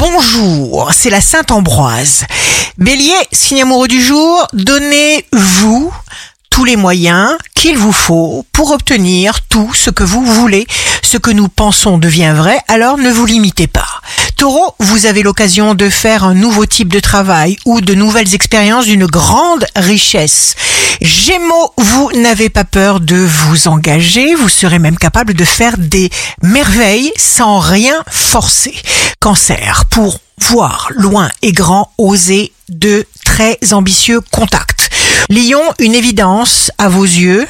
Bonjour, c'est la Sainte Ambroise. Bélier, signe amoureux du jour, donnez-vous tous les moyens qu'il vous faut pour obtenir tout ce que vous voulez. Ce que nous pensons devient vrai, alors ne vous limitez pas. Taureau, vous avez l'occasion de faire un nouveau type de travail ou de nouvelles expériences d'une grande richesse. Gémeaux, vous n'avez pas peur de vous engager, vous serez même capable de faire des merveilles sans rien forcer. Cancer, pour voir loin et grand, oser de très ambitieux contacts. Lion, une évidence à vos yeux.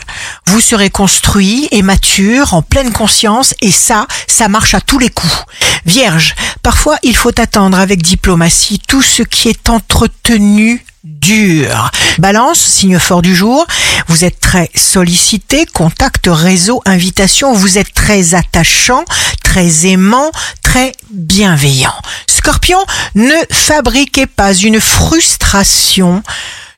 Vous serez construit et mature en pleine conscience et ça, ça marche à tous les coups. Vierge, parfois il faut attendre avec diplomatie tout ce qui est entretenu dur. Balance, signe fort du jour, vous êtes très sollicité, contact, réseau, invitation, vous êtes très attachant, très aimant, très bienveillant. Scorpion, ne fabriquez pas une frustration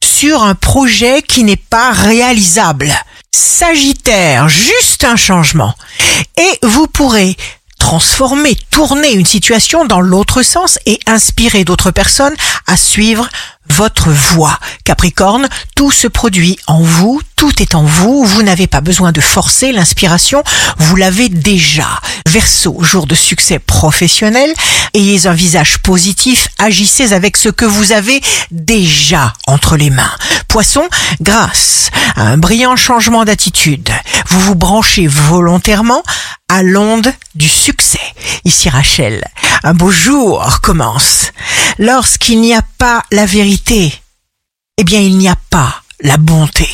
sur un projet qui n'est pas réalisable. Sagittaire, juste un changement. Et vous pourrez transformer, tourner une situation dans l'autre sens et inspirer d'autres personnes à suivre votre voix. Capricorne, tout se produit en vous, tout est en vous, vous n'avez pas besoin de forcer l'inspiration, vous l'avez déjà. Verseau, jour de succès professionnel, ayez un visage positif, agissez avec ce que vous avez déjà entre les mains. Poisson, grâce à un brillant changement d'attitude, vous vous branchez volontairement à l'onde du succès. Ici Rachel, un beau jour commence. Lorsqu'il n'y a pas la vérité, eh bien il n'y a pas la bonté.